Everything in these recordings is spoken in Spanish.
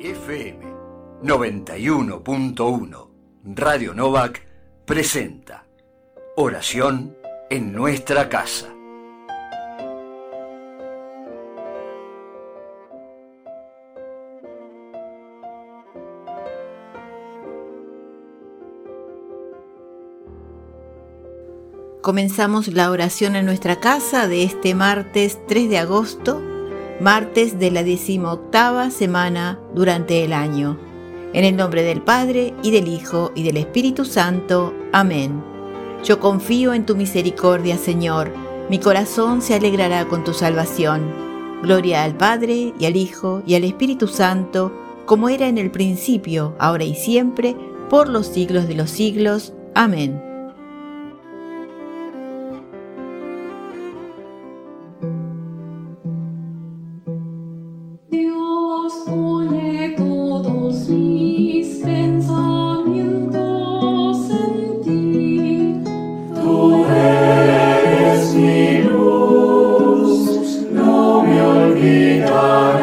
FM 91.1 Radio Novak presenta Oración en nuestra casa. Comenzamos la oración en nuestra casa de este martes 3 de agosto, martes de la decimoctava semana durante el año. En el nombre del Padre, y del Hijo, y del Espíritu Santo. Amén. Yo confío en tu misericordia, Señor. Mi corazón se alegrará con tu salvación. Gloria al Padre, y al Hijo, y al Espíritu Santo, como era en el principio, ahora y siempre, por los siglos de los siglos. Amén. Senhor.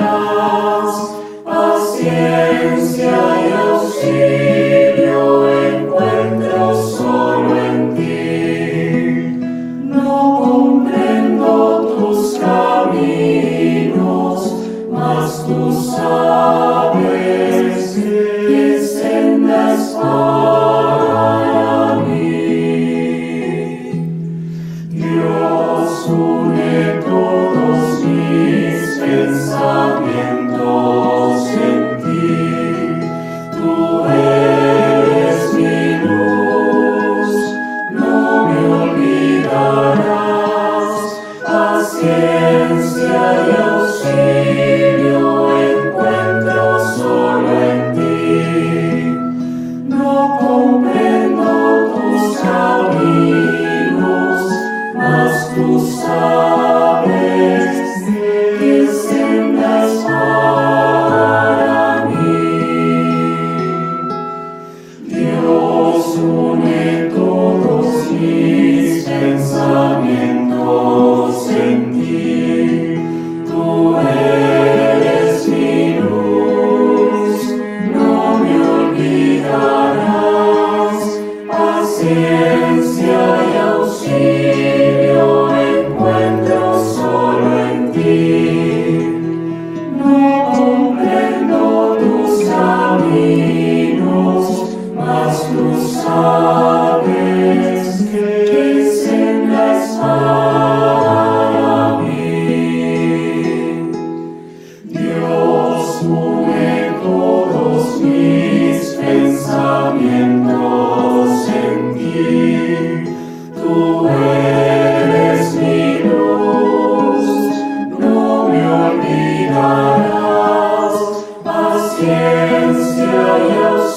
Mas tu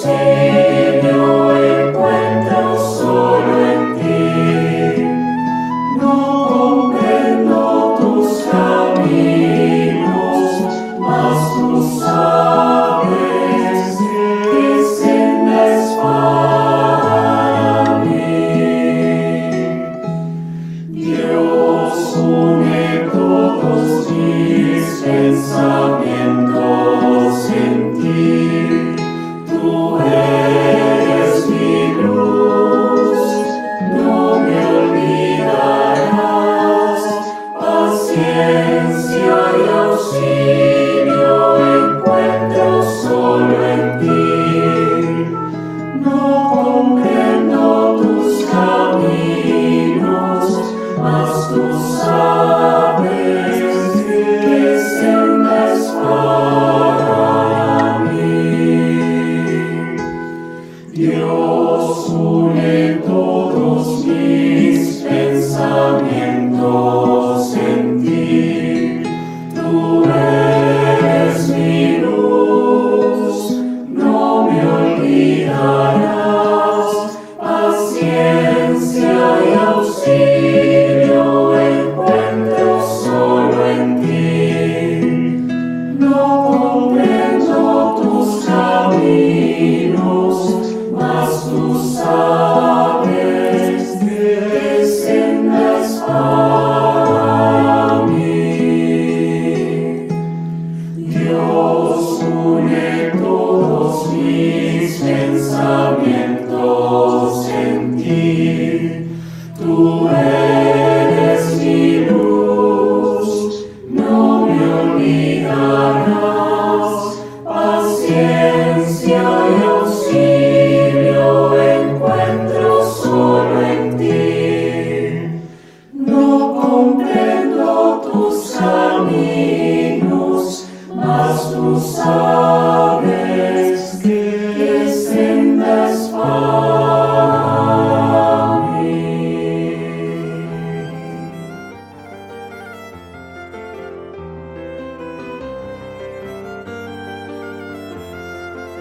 say.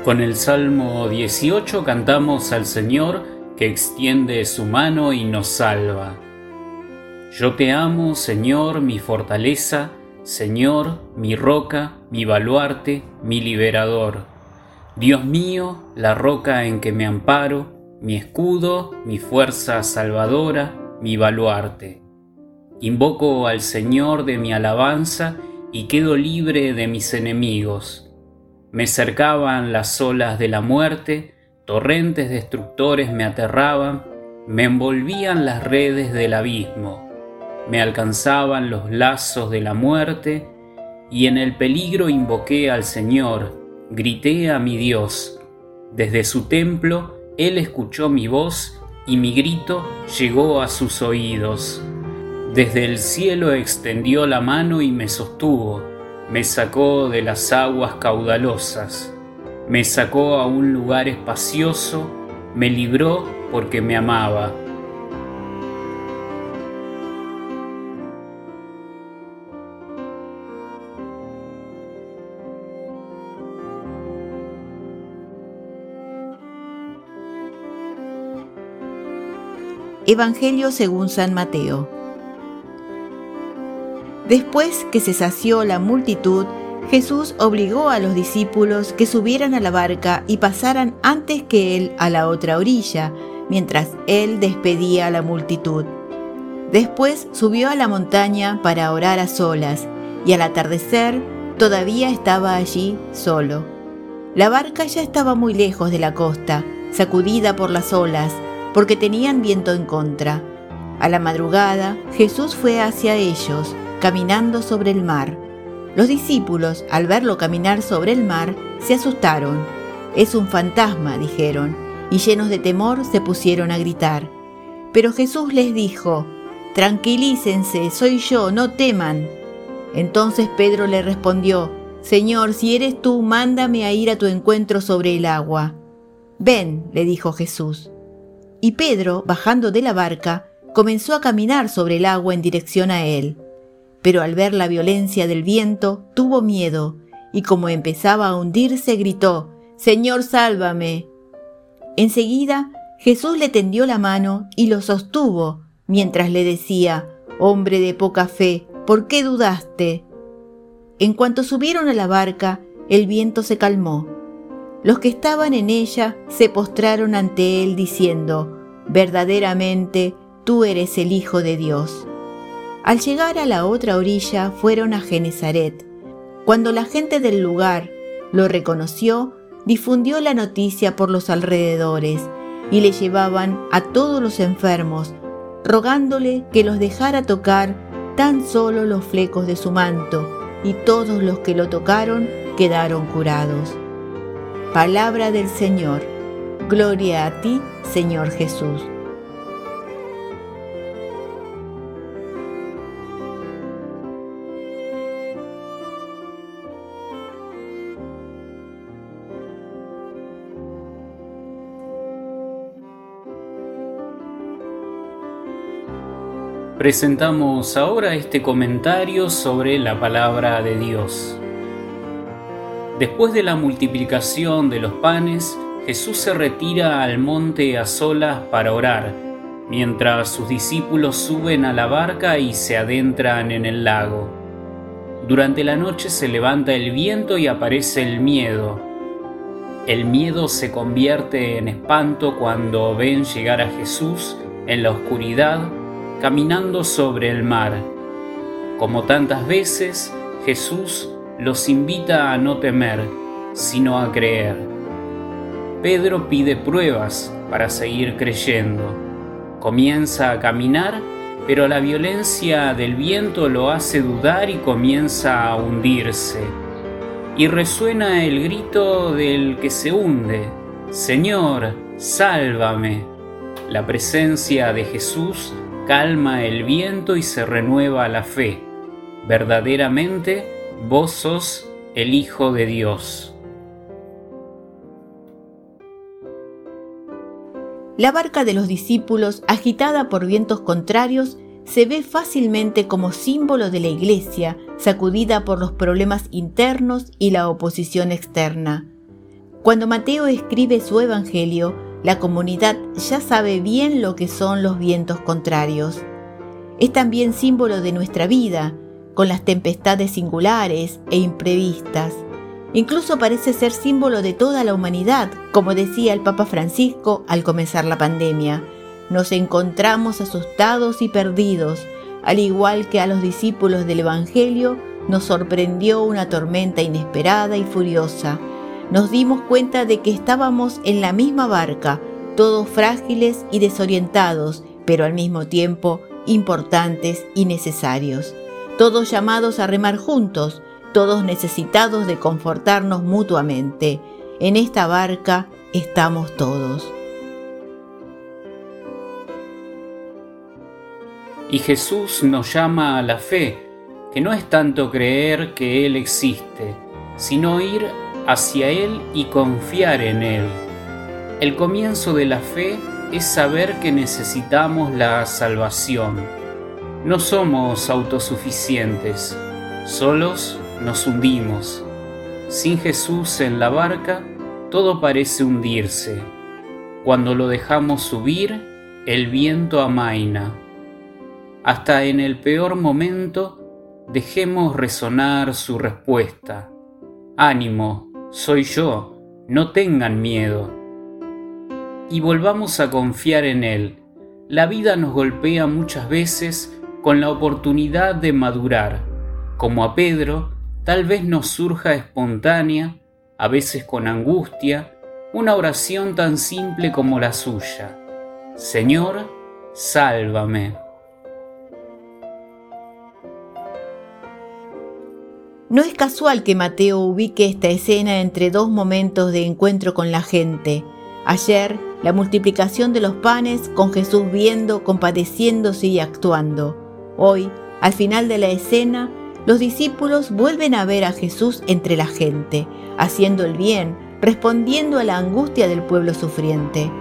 Con el Salmo 18 cantamos al Señor que extiende su mano y nos salva. Yo te amo, Señor, mi fortaleza, Señor, mi roca, mi baluarte, mi liberador. Dios mío, la roca en que me amparo, mi escudo, mi fuerza salvadora, mi baluarte. Invoco al Señor de mi alabanza y quedo libre de mis enemigos. Me cercaban las olas de la muerte, torrentes destructores me aterraban, me envolvían las redes del abismo, me alcanzaban los lazos de la muerte, y en el peligro invoqué al Señor, grité a mi Dios. Desde su templo Él escuchó mi voz y mi grito llegó a sus oídos. Desde el cielo extendió la mano y me sostuvo, me sacó de las aguas caudalosas, me sacó a un lugar espacioso, me libró porque me amaba. Evangelio según San Mateo Después que se sació la multitud, Jesús obligó a los discípulos que subieran a la barca y pasaran antes que él a la otra orilla, mientras él despedía a la multitud. Después subió a la montaña para orar a solas, y al atardecer todavía estaba allí solo. La barca ya estaba muy lejos de la costa, sacudida por las olas, porque tenían viento en contra. A la madrugada Jesús fue hacia ellos, caminando sobre el mar. Los discípulos, al verlo caminar sobre el mar, se asustaron. Es un fantasma, dijeron, y llenos de temor se pusieron a gritar. Pero Jesús les dijo, Tranquilícense, soy yo, no teman. Entonces Pedro le respondió, Señor, si eres tú, mándame a ir a tu encuentro sobre el agua. Ven, le dijo Jesús. Y Pedro, bajando de la barca, comenzó a caminar sobre el agua en dirección a él pero al ver la violencia del viento tuvo miedo y como empezaba a hundirse gritó, Señor, sálvame. Enseguida Jesús le tendió la mano y lo sostuvo mientras le decía, Hombre de poca fe, ¿por qué dudaste? En cuanto subieron a la barca, el viento se calmó. Los que estaban en ella se postraron ante él diciendo, Verdaderamente, tú eres el Hijo de Dios. Al llegar a la otra orilla fueron a Genezaret. Cuando la gente del lugar lo reconoció, difundió la noticia por los alrededores y le llevaban a todos los enfermos, rogándole que los dejara tocar tan solo los flecos de su manto, y todos los que lo tocaron quedaron curados. Palabra del Señor. Gloria a ti, Señor Jesús. Presentamos ahora este comentario sobre la palabra de Dios. Después de la multiplicación de los panes, Jesús se retira al monte a solas para orar, mientras sus discípulos suben a la barca y se adentran en el lago. Durante la noche se levanta el viento y aparece el miedo. El miedo se convierte en espanto cuando ven llegar a Jesús en la oscuridad caminando sobre el mar. Como tantas veces, Jesús los invita a no temer, sino a creer. Pedro pide pruebas para seguir creyendo. Comienza a caminar, pero la violencia del viento lo hace dudar y comienza a hundirse. Y resuena el grito del que se hunde, Señor, sálvame. La presencia de Jesús calma el viento y se renueva la fe. Verdaderamente, vos sos el Hijo de Dios. La barca de los discípulos, agitada por vientos contrarios, se ve fácilmente como símbolo de la Iglesia, sacudida por los problemas internos y la oposición externa. Cuando Mateo escribe su Evangelio, la comunidad ya sabe bien lo que son los vientos contrarios. Es también símbolo de nuestra vida, con las tempestades singulares e imprevistas. Incluso parece ser símbolo de toda la humanidad, como decía el Papa Francisco al comenzar la pandemia. Nos encontramos asustados y perdidos, al igual que a los discípulos del Evangelio, nos sorprendió una tormenta inesperada y furiosa. Nos dimos cuenta de que estábamos en la misma barca, todos frágiles y desorientados, pero al mismo tiempo importantes y necesarios. Todos llamados a remar juntos, todos necesitados de confortarnos mutuamente. En esta barca estamos todos. Y Jesús nos llama a la fe que no es tanto creer que Él existe, sino ir hacia Él y confiar en Él. El comienzo de la fe es saber que necesitamos la salvación. No somos autosuficientes, solos nos hundimos. Sin Jesús en la barca, todo parece hundirse. Cuando lo dejamos subir, el viento amaina. Hasta en el peor momento, dejemos resonar su respuesta. Ánimo, soy yo, no tengan miedo. Y volvamos a confiar en Él. La vida nos golpea muchas veces con la oportunidad de madurar. Como a Pedro, tal vez nos surja espontánea, a veces con angustia, una oración tan simple como la suya. Señor, sálvame. No es casual que Mateo ubique esta escena entre dos momentos de encuentro con la gente. Ayer, la multiplicación de los panes con Jesús viendo, compadeciéndose y actuando. Hoy, al final de la escena, los discípulos vuelven a ver a Jesús entre la gente, haciendo el bien, respondiendo a la angustia del pueblo sufriente.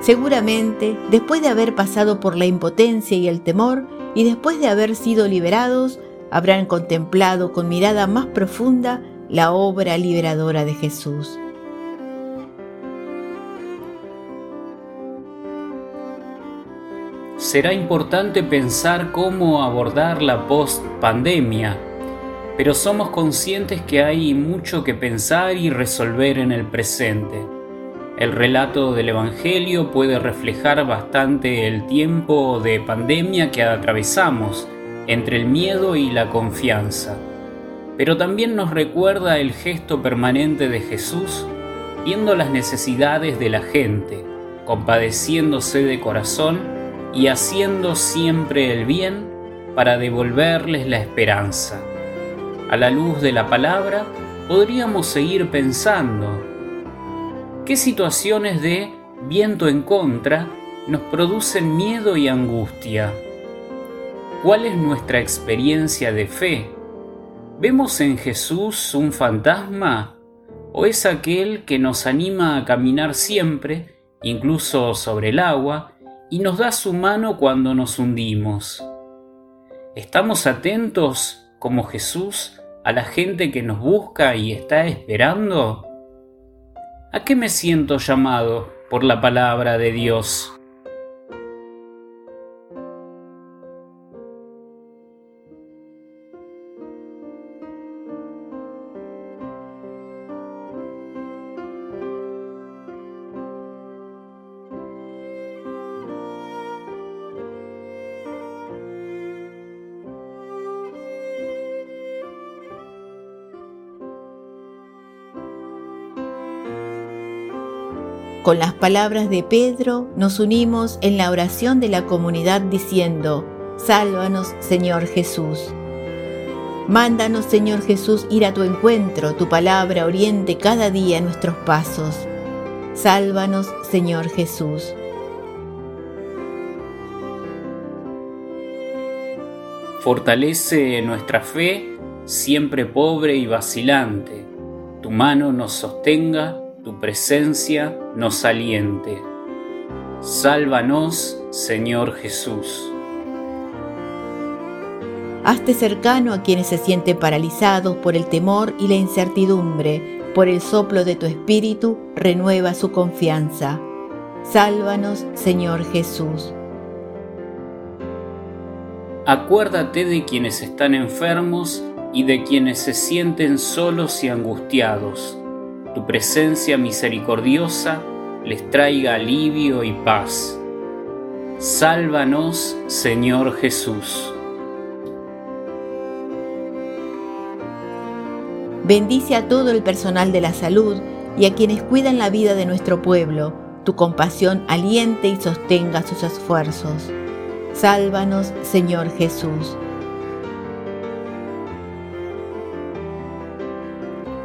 Seguramente, después de haber pasado por la impotencia y el temor, y después de haber sido liberados, habrán contemplado con mirada más profunda la obra liberadora de Jesús. Será importante pensar cómo abordar la post-pandemia, pero somos conscientes que hay mucho que pensar y resolver en el presente. El relato del Evangelio puede reflejar bastante el tiempo de pandemia que atravesamos, entre el miedo y la confianza. Pero también nos recuerda el gesto permanente de Jesús viendo las necesidades de la gente, compadeciéndose de corazón y haciendo siempre el bien para devolverles la esperanza. A la luz de la palabra podríamos seguir pensando, ¿qué situaciones de viento en contra nos producen miedo y angustia? ¿Cuál es nuestra experiencia de fe? ¿Vemos en Jesús un fantasma o es aquel que nos anima a caminar siempre, incluso sobre el agua, y nos da su mano cuando nos hundimos? ¿Estamos atentos, como Jesús, a la gente que nos busca y está esperando? ¿A qué me siento llamado por la palabra de Dios? Con las palabras de Pedro nos unimos en la oración de la comunidad diciendo, Sálvanos Señor Jesús. Mándanos Señor Jesús ir a tu encuentro, tu palabra oriente cada día nuestros pasos. Sálvanos Señor Jesús. Fortalece nuestra fe, siempre pobre y vacilante. Tu mano nos sostenga tu presencia nos aliente. Sálvanos, Señor Jesús. Hazte cercano a quienes se sienten paralizados por el temor y la incertidumbre. Por el soplo de tu espíritu, renueva su confianza. Sálvanos, Señor Jesús. Acuérdate de quienes están enfermos y de quienes se sienten solos y angustiados. Tu presencia misericordiosa les traiga alivio y paz. Sálvanos, Señor Jesús. Bendice a todo el personal de la salud y a quienes cuidan la vida de nuestro pueblo. Tu compasión aliente y sostenga sus esfuerzos. Sálvanos, Señor Jesús.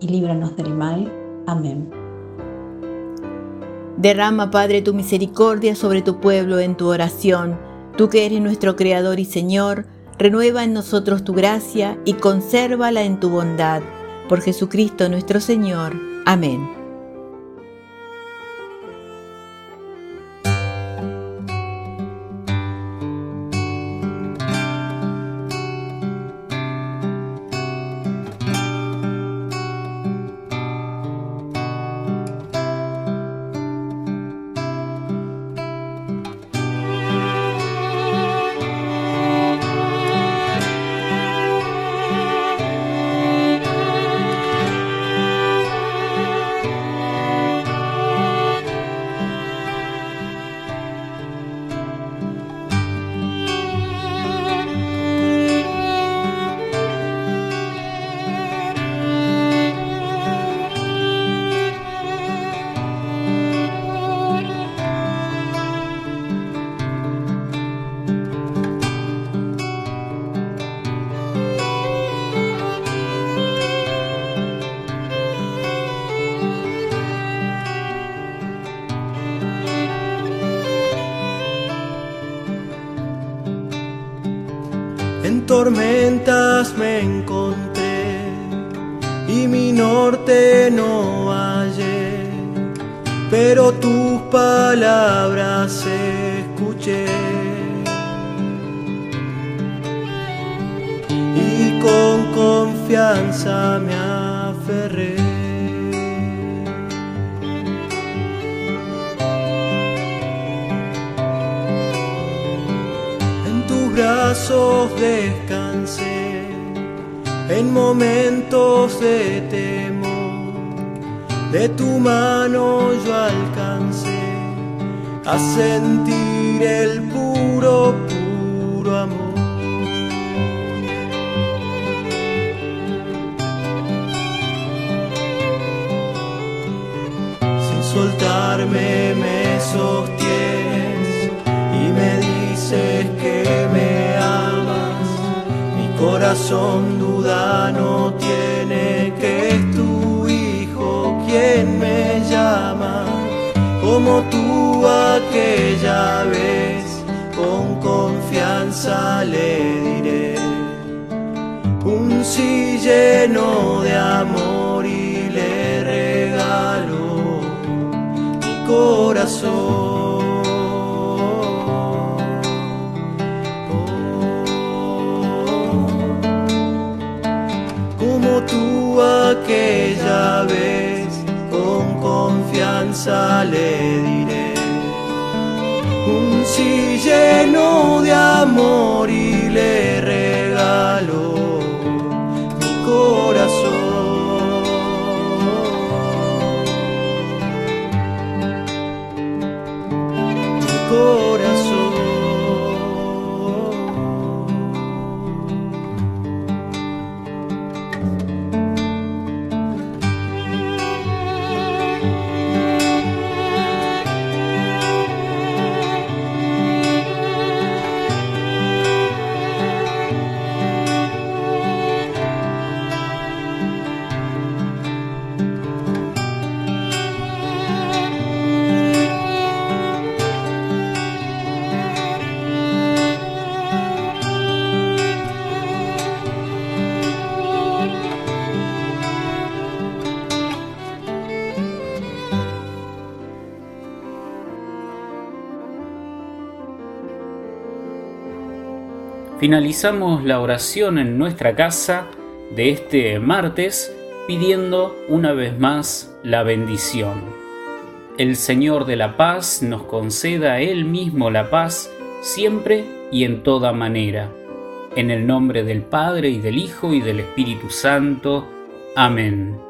y líbranos del mal. Amén. Derrama, Padre, tu misericordia sobre tu pueblo en tu oración. Tú que eres nuestro Creador y Señor, renueva en nosotros tu gracia y consérvala en tu bondad. Por Jesucristo nuestro Señor. Amén. Me encontré y mi norte no hallé, pero tus palabras escuché. Y con confianza me aferré. brazos descansé en momentos de temor. De tu mano yo alcancé a sentir el puro, puro amor. Sin soltarme me sostienes y me dices que me corazón duda no tiene que es tu hijo quien me llama. Como tú aquella vez con confianza le diré. Un sí lleno de amor y le regalo mi corazón. Tú aquella vez con confianza le diré. Un sí lleno de amor y le regalo Finalizamos la oración en nuestra casa de este martes pidiendo una vez más la bendición. El Señor de la paz nos conceda Él mismo la paz siempre y en toda manera. En el nombre del Padre y del Hijo y del Espíritu Santo. Amén.